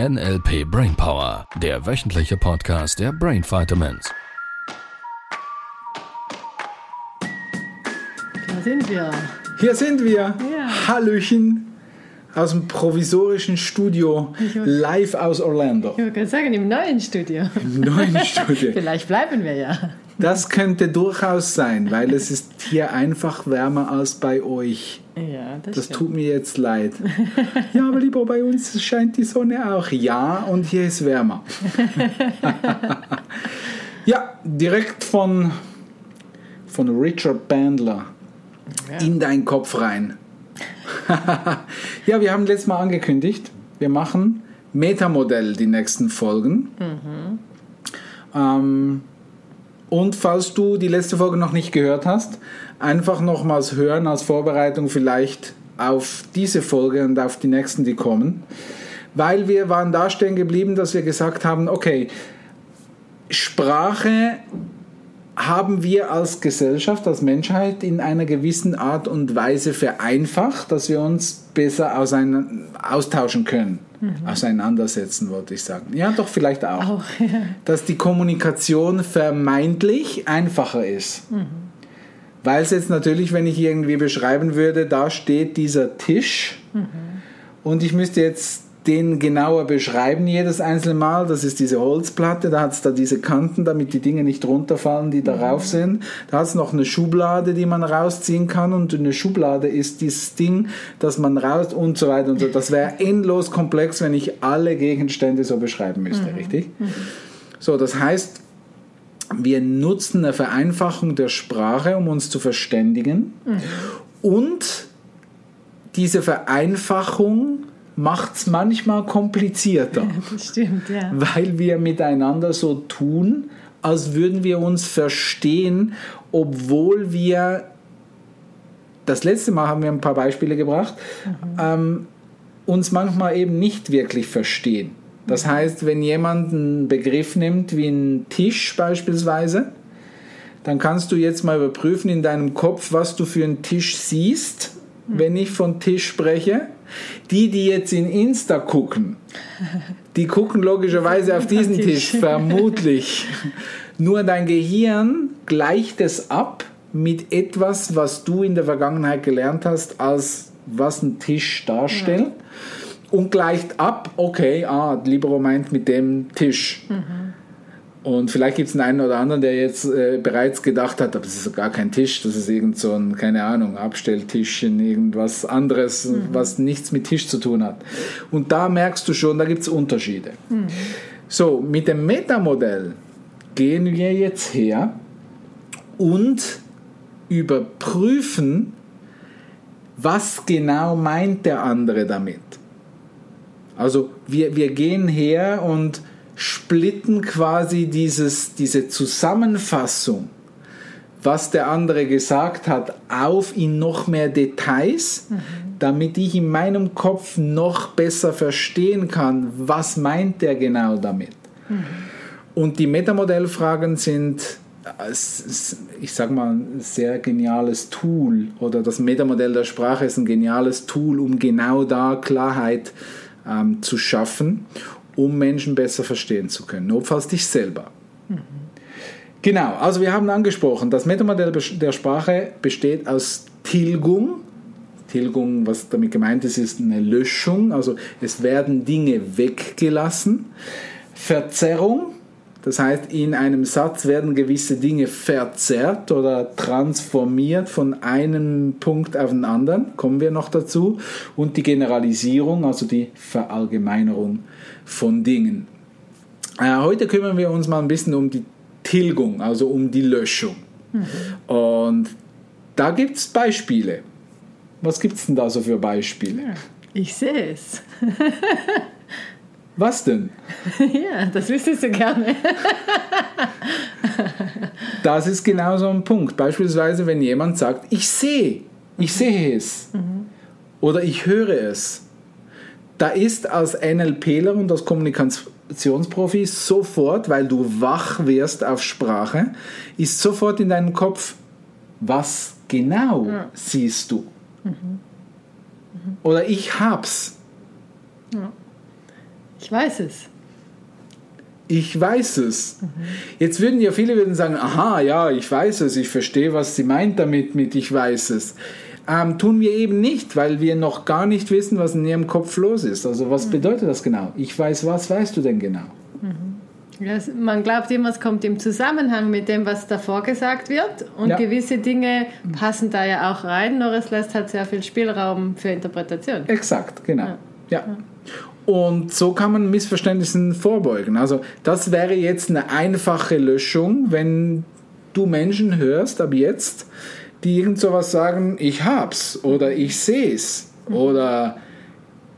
NLP Brainpower, der wöchentliche Podcast der Brain Vitamins. Da sind wir. Hier sind wir. Ja. Hallöchen aus dem provisorischen Studio, live aus Orlando. Ich wollte gerade sagen, im neuen Studio. Im neuen Studio. Vielleicht bleiben wir ja. Das könnte durchaus sein, weil es ist hier einfach wärmer als bei euch. Ja, das, Das tut mir jetzt leid. Ja, aber lieber bei uns scheint die Sonne auch. Ja, und hier ist wärmer. Ja, direkt von, von Richard Bandler in deinen Kopf rein. ja, wir haben letztes Mal angekündigt, wir machen Metamodell die nächsten Folgen. Ähm, und falls du die letzte Folge noch nicht gehört hast, einfach nochmals hören als Vorbereitung vielleicht auf diese Folge und auf die nächsten, die kommen. Weil wir waren da stehen geblieben, dass wir gesagt haben, okay, Sprache haben wir als Gesellschaft, als Menschheit in einer gewissen Art und Weise vereinfacht, dass wir uns besser austauschen können. Auseinandersetzen, wollte ich sagen. Ja, doch, vielleicht auch. Auch, ja. Dass die Kommunikation vermeintlich einfacher ist. Weil es jetzt natürlich, wenn ich irgendwie beschreiben würde, da steht dieser Tisch und ich müsste jetzt den genauer beschreiben jedes einzelne Mal. Das ist diese Holzplatte, da hat es da diese Kanten, damit die Dinge nicht runterfallen, die darauf sind. Da hat es noch eine Schublade, die man rausziehen kann und eine Schublade ist dieses Ding, das man raus und so weiter und so. Das wäre endlos komplex, wenn ich alle Gegenstände so beschreiben müsste, richtig? So, das heißt, wir nutzen eine Vereinfachung der Sprache, um uns zu verständigen. Und diese Vereinfachung macht es manchmal komplizierter, Das stimmt, ja. weil wir miteinander so tun, als würden wir uns verstehen, obwohl wir, das letzte Mal haben wir ein paar Beispiele gebracht, ähm, uns manchmal eben nicht wirklich verstehen. Das heißt, wenn jemand einen Begriff nimmt, wie einen Tisch beispielsweise, dann kannst du jetzt mal überprüfen in deinem Kopf, was du für einen Tisch siehst, wenn ich von Tisch spreche. Die, die jetzt in Insta gucken, die gucken logischerweise auf diesen Tisch. Vermutlich. Nur dein Gehirn gleicht es ab mit etwas, was du in der Vergangenheit gelernt hast, als was ein Tisch darstellt. Und gleicht ab, okay, ah, Libero meint mit dem Tisch. Und vielleicht gibt es einen oder anderen, der jetzt äh, bereits gedacht hat, aber es ist gar kein Tisch, das ist irgend so ein, keine Ahnung, Abstelltischchen, irgendwas anderes, was nichts mit Tisch zu tun hat. Und da merkst du schon, da gibt es Unterschiede. So, mit dem Metamodell gehen wir jetzt her und überprüfen, was genau meint der andere damit. Also wir, wir gehen her und splitten quasi dieses, diese Zusammenfassung, was der andere gesagt hat, auf in noch mehr Details, damit ich in meinem Kopf noch besser verstehen kann, was meint der genau damit. Und die Metamodellfragen sind, äh, ich sag mal, ein sehr geniales Tool oder das Metamodell der Sprache ist ein geniales Tool, um genau da Klarheit ähm, zu schaffen, um Menschen besser verstehen zu können, notfalls dich selber. Genau, also wir haben angesprochen, das Metamodell der Sprache besteht aus Tilgung. Tilgung, was damit gemeint ist, ist eine Löschung, also es werden Dinge weggelassen. Verzerrung, das heißt, in einem Satz werden gewisse Dinge verzerrt oder transformiert von einem Punkt auf den anderen, kommen wir noch dazu. Und die Generalisierung, also die Verallgemeinerung von Dingen. Äh, heute kümmern wir uns mal ein bisschen um die Tilgung, also um die Löschung. Und da gibt es Beispiele. Was gibt es denn da so für Beispiele? Ich sehe es. Was denn? ja, das wüsstest du gerne. Das ist genau so ein Punkt. Beispielsweise, wenn jemand sagt, ich sehe, ich sehe es oder ich höre es. Da ist als NLPler und als Kommunikationsprofi sofort, weil du wach wirst auf Sprache, ist sofort in deinem Kopf, was genau siehst du? Oder ich hab's. Ich weiß es. Ich weiß es. Jetzt würden ja viele würden sagen, aha, ja, ich weiß es, ich verstehe, was sie meint damit mit ich weiß es. Ähm, tun wir eben nicht, weil wir noch gar nicht wissen, was in ihrem Kopf los ist. Also was bedeutet das genau? Ich weiß, was weißt du denn genau? Ja, es- man glaubt immer, es kommt im Zusammenhang mit dem, was davor gesagt wird. Und Ja. gewisse Dinge passen da ja auch rein, nur es lässt halt sehr viel Spielraum für Interpretation. Exakt, genau. Ja. Und so kann man Missverständnissen vorbeugen. Also das wäre jetzt eine einfache Löschung, wenn du Menschen hörst ab jetzt, die irgend sowas sagen, ich hab's oder ich seh's oder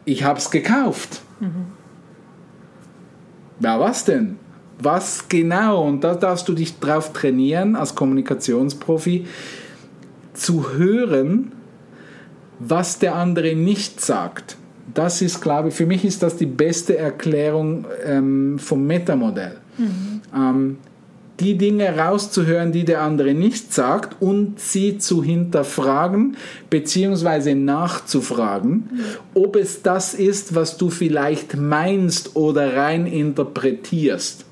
ich hab's gekauft. Ja, was denn? Was genau? Und da darfst du dich drauf trainieren als Kommunikationsprofi zu hören, was der andere nicht sagt. Das ist, glaube ich, für mich ist das die beste Erklärung ähm, vom Metamodell. Ähm, die Dinge rauszuhören, die der andere nicht sagt und sie zu hinterfragen bzw. nachzufragen, ob es das ist, was du vielleicht meinst oder rein interpretierst.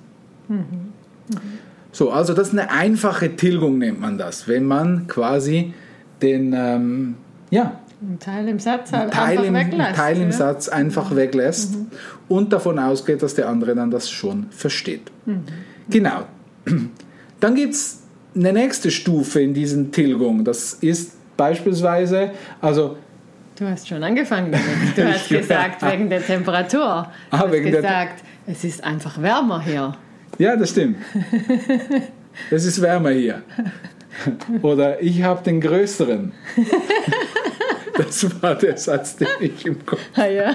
So, also das ist eine einfache Tilgung, nennt man das, wenn man quasi den, ähm, ja, Ein Teil im Satz halt Teil einfach im, weglässt. Teil im ja. Satz einfach weglässt und davon ausgeht, dass der andere dann das schon versteht. Genau. Dann gibt es eine nächste Stufe in diesen Tilgung. Das ist beispielsweise, also Du hast schon angefangen damit. Du hast gesagt, wegen der Temperatur. Du Ah, hast gesagt, es ist einfach wärmer hier. ja, das stimmt. Es ist wärmer hier. Oder ich habe den größeren. Das war der Satz, den ich im Kopf Ah, ja.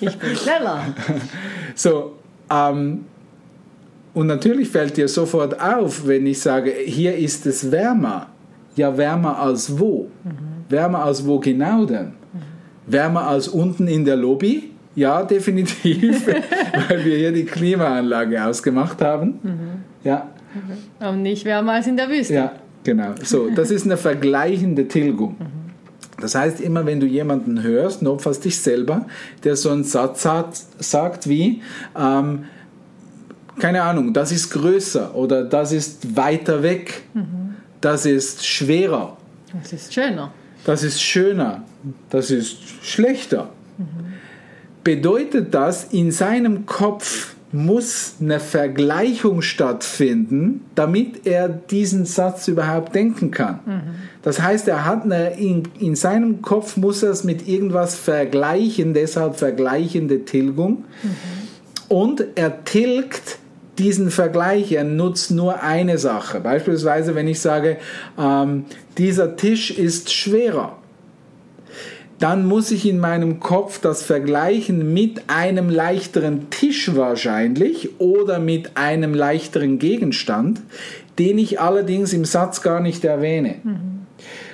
Ich bin schneller. So, ähm, und natürlich fällt dir sofort auf, wenn ich sage, hier ist es wärmer. Ja, wärmer als wo? Wärmer als wo genau denn? Wärmer als unten in der Lobby? Ja, definitiv, weil wir hier die Klimaanlage ausgemacht haben. Ja, Und nicht wärmer als in der Wüste. ja, genau. So, das ist eine vergleichende Tilgung. Das heißt, immer wenn du jemanden hörst, notfalls dich selber, der so einen Satz hat, sagt wie, ähm, keine Ahnung, das ist größer oder das ist weiter weg, das ist schwerer, Das ist schöner. das ist schöner, das ist schlechter. Bedeutet das, in seinem Kopf muss eine Vergleichung stattfinden, damit er diesen Satz überhaupt denken kann. Das heißt, er hat eine, in, in seinem Kopf muss er es mit irgendwas vergleichen, deshalb vergleichende Tilgung. Und er tilgt diesen Vergleich, er nutzt nur eine Sache. Beispielsweise, wenn ich sage, ähm, dieser Tisch ist schwerer, dann muss ich in meinem Kopf das vergleichen mit einem leichteren Tisch wahrscheinlich oder mit einem leichteren Gegenstand, den ich allerdings im Satz gar nicht erwähne.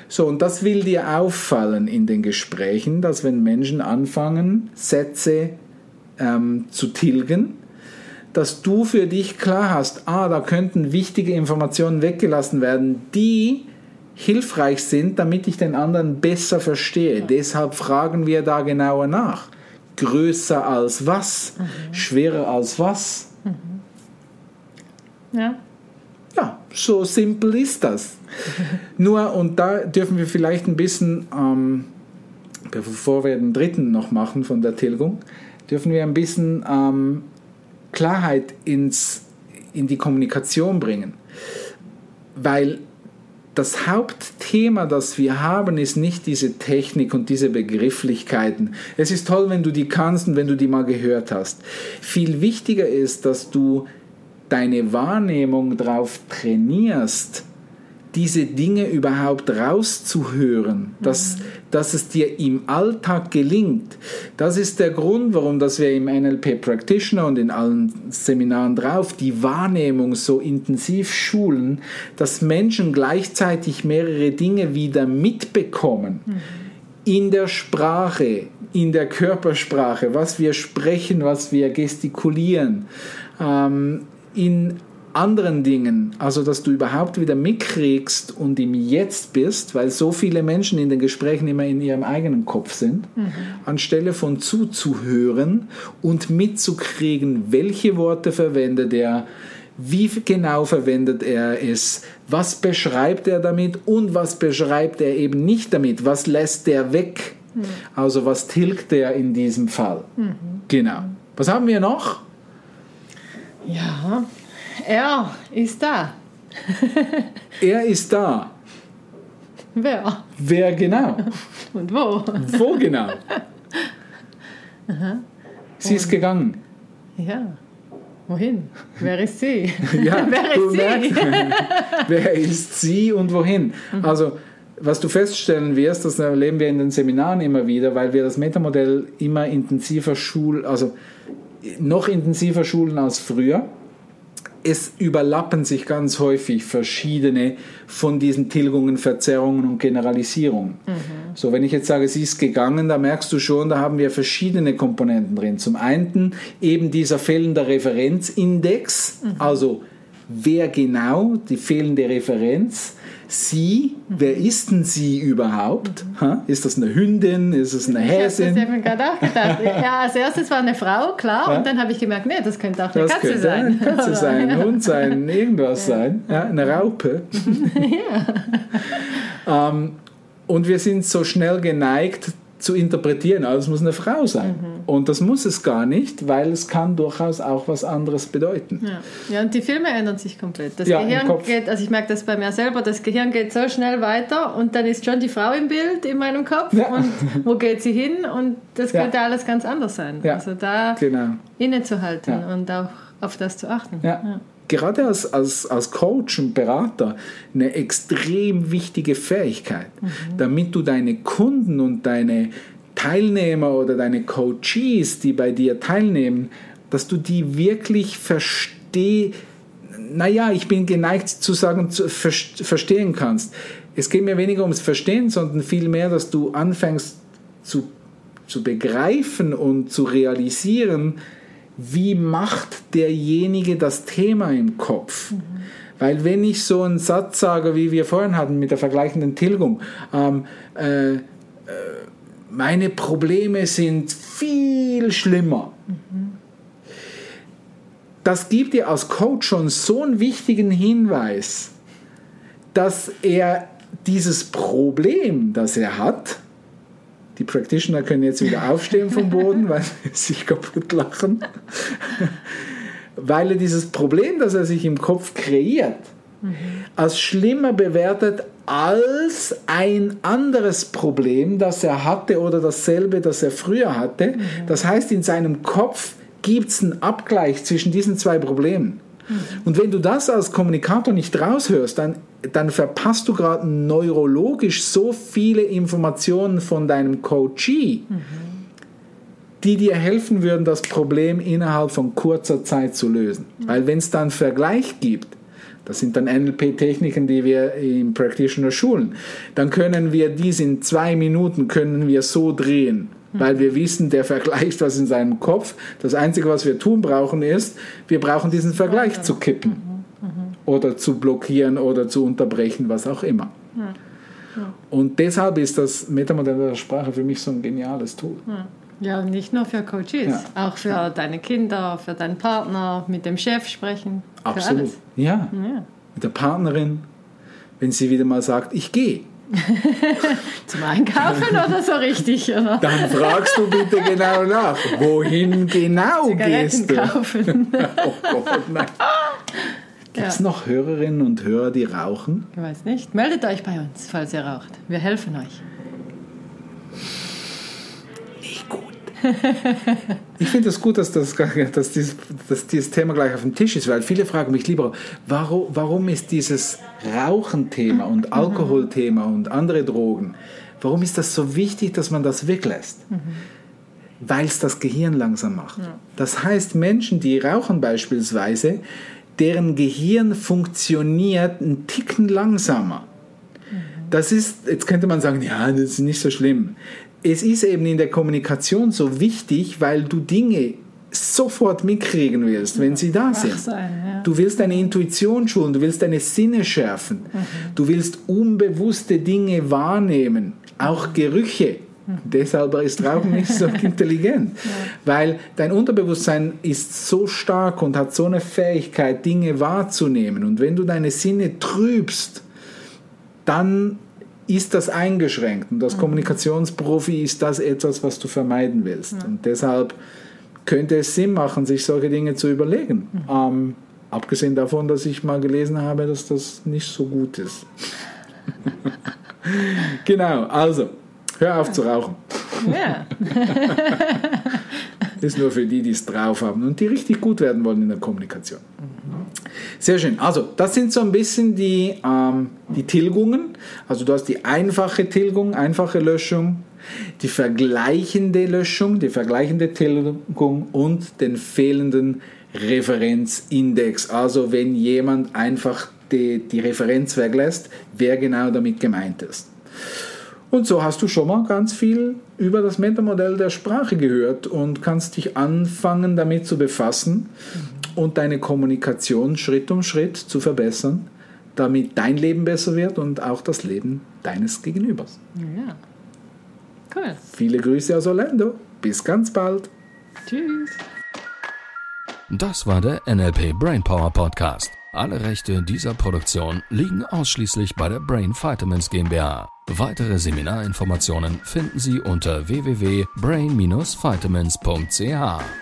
So, und das will dir auffallen in den Gesprächen, dass wenn Menschen anfangen, Sätze ähm, zu tilgen, dass du für dich klar hast, ah, da könnten wichtige Informationen weggelassen werden, die hilfreich sind, damit ich den anderen besser verstehe. Deshalb fragen wir da genauer nach. Größer als was? Schwerer als was? Ja. Ja, so simpel ist das. Nur, und da dürfen wir vielleicht ein bisschen, ähm, bevor wir den dritten noch machen von der Tilgung, dürfen wir ein bisschen ähm, Klarheit ins, in die Kommunikation bringen. Weil das Hauptthema, das wir haben, ist nicht diese Technik und diese Begrifflichkeiten. Es ist toll, wenn du die kannst und wenn du die mal gehört hast. Viel wichtiger ist, dass du deine Wahrnehmung darauf trainierst, diese Dinge überhaupt rauszuhören, dass, dass es dir im Alltag gelingt. Das ist der Grund, warum dass wir im NLP Practitioner und in allen Seminaren drauf die Wahrnehmung so intensiv schulen, dass Menschen gleichzeitig mehrere Dinge wieder mitbekommen. In der Sprache, in der Körpersprache, was wir sprechen, was wir gestikulieren, ähm, in anderen Dingen, also dass du überhaupt wieder mitkriegst und im Jetzt bist, weil so viele Menschen in den Gesprächen immer in ihrem eigenen Kopf sind, anstelle von zuzuhören und mitzukriegen, welche Worte verwendet er, wie genau verwendet er es, was beschreibt er damit und was beschreibt er eben nicht damit, was lässt er weg, also was tilgt er in diesem Fall. Genau. Was haben wir noch? Ja, er ist da. Er ist da. Wer? Wer genau? Und wo? Wo genau? Sie ist gegangen. Ja. Wohin? Wer ist sie? Ja, Wer ist sie? wer ist sie und wohin? Also, was du feststellen wirst, das erleben wir in den Seminaren immer wieder, weil wir das Metamodell immer intensiver schulen, also noch intensiver schulen als früher. Es überlappen sich ganz häufig verschiedene von diesen Tilgungen, Verzerrungen und Generalisierungen. So, wenn ich jetzt sage, sie ist gegangen, da merkst du schon, da haben wir verschiedene Komponenten drin. Zum einen eben dieser fehlende Referenzindex, also wer genau, die fehlende Referenz. Sie, wer ist denn sie überhaupt? Ha? Ist das eine Hündin? Ist es eine Ich habe Häsin? eben gerade auch gedacht. Ja, als erstes war eine Frau, klar, Ja. und dann habe ich gemerkt, nee, das könnte auch eine Das Katze könnte sein. eine Katze sein, ja. ein Hund sein, irgendwas sein. Ja, eine Raupe. ähm, und wir sind so schnell geneigt zu interpretieren, also es muss eine Frau sein. Mhm. Und das muss es gar nicht, weil es kann durchaus auch was anderes bedeuten. Ja. ja, und die Filme ändern sich komplett. Das Ja, Gehirn geht, also ich merke das bei mir selber, das Gehirn geht so schnell weiter und dann ist schon die Frau im Bild in meinem Kopf Ja. und wo geht sie hin und das könnte alles ganz anders sein. Also da Genau. innezuhalten und auch auf das zu achten. Ja. Gerade als, als, als Coach und Berater eine extrem wichtige Fähigkeit, damit du deine Kunden und deine Teilnehmer oder deine Coaches, die bei dir teilnehmen, dass du die wirklich verstehst. Naja, ich bin geneigt zu sagen, zu ver- verstehen kannst. Es geht mir weniger ums Verstehen, sondern vielmehr, dass du anfängst zu, zu begreifen und zu realisieren, wie macht derjenige das Thema im Kopf? Weil wenn ich so einen Satz sage, wie wir vorhin hatten mit der vergleichenden Tilgung, ähm, äh, äh, meine Probleme sind viel schlimmer. Das gibt dir als Coach schon so einen wichtigen Hinweis, dass er dieses Problem, das er hat, die Practitioner können jetzt wieder aufstehen vom Boden, weil sie sich kaputt lachen. Weil er dieses Problem, das er sich im Kopf kreiert, als schlimmer bewertet als ein anderes Problem, das er hatte oder dasselbe, das er früher hatte. Das heißt, in seinem Kopf gibt es einen Abgleich zwischen diesen zwei Problemen. Und wenn du das als Kommunikator nicht raushörst, dann, dann verpasst du gerade neurologisch so viele Informationen von deinem Coachee, die dir helfen würden, das Problem innerhalb von kurzer Zeit zu lösen. Weil wenn es dann Vergleich gibt, das sind dann NLP-Techniken, die wir im Practitioner schulen, dann können wir dies in zwei Minuten können wir so drehen, weil wir wissen, der vergleicht was in seinem Kopf. Das Einzige, was wir tun brauchen, ist, wir brauchen diesen Vergleich zu kippen oder zu blockieren oder zu unterbrechen, was auch immer. Und deshalb ist das Metamodell der Sprache für mich so ein geniales Tool. Ja, nicht nur für Coaches, auch für deine Kinder, für deinen Partner, mit dem Chef sprechen. Absolut. Ja. Mit der Partnerin, wenn sie wieder mal sagt, ich gehe, Zum Einkaufen oder so richtig? Oder? dann fragst du bitte genau nach, wohin genau gehst Zigaretten du? kaufen. Oh Gott, nein. Gibt es Ja. noch Hörerinnen und Hörer, die rauchen? Ich weiß nicht. Meldet euch bei uns, falls ihr raucht. Wir helfen euch. Nicht gut. Ich finde es gut, dass, das, dass, dieses, dass dieses Thema gleich auf dem Tisch ist, weil viele fragen mich lieber, warum, warum ist dieses Rauchenthema und Alkoholthema und andere Drogen, warum ist das so wichtig, dass man das weglässt? Weil es das Gehirn langsam macht. Das heißt, Menschen, die rauchen beispielsweise, deren Gehirn funktioniert einen Ticken langsamer. Das ist, jetzt könnte man sagen, ja, das ist nicht so schlimm. Es ist eben in der Kommunikation so wichtig, weil du Dinge sofort mitkriegen willst, wenn sie da sind. sein, ja. Du willst deine Intuition schulen, du willst deine Sinne schärfen, du willst unbewusste Dinge wahrnehmen, auch Gerüche. Deshalb ist Rauchen nicht so intelligent, weil dein Unterbewusstsein ist so stark und hat so eine Fähigkeit, Dinge wahrzunehmen. Und wenn du deine Sinne trübst, dann ist das eingeschränkt. Und als Kommunikationsprofi ist das etwas, was du vermeiden willst. Und deshalb könnte es Sinn machen, sich solche Dinge zu überlegen. Ähm, abgesehen davon, dass ich mal gelesen habe, dass das nicht so gut ist. genau, also, hör auf zu rauchen. Ja. Das ist nur für die, die es drauf haben und die richtig gut werden wollen in der Kommunikation. Sehr schön. Also, das sind so ein bisschen die, ähm, die Tilgungen. Also, du hast die einfache Tilgung, einfache Löschung, die vergleichende Löschung, die vergleichende Tilgung und den fehlenden Referenzindex. Also, wenn jemand einfach die, die Referenz weglässt, wer genau damit gemeint ist. Und so hast du schon mal ganz viel über das Metamodell der Sprache gehört und kannst dich anfangen damit zu befassen und deine Kommunikation Schritt um Schritt zu verbessern, damit dein Leben besser wird und auch das Leben deines Gegenübers. ja. Cool. Viele Grüße aus Orlando. Bis ganz bald. Tschüss. Das war der NLP Brainpower Podcast. Alle Rechte dieser Produktion liegen ausschließlich bei der Brain Vitamins GmbH. Weitere Seminarinformationen finden Sie unter www.brain-vitamins.ch.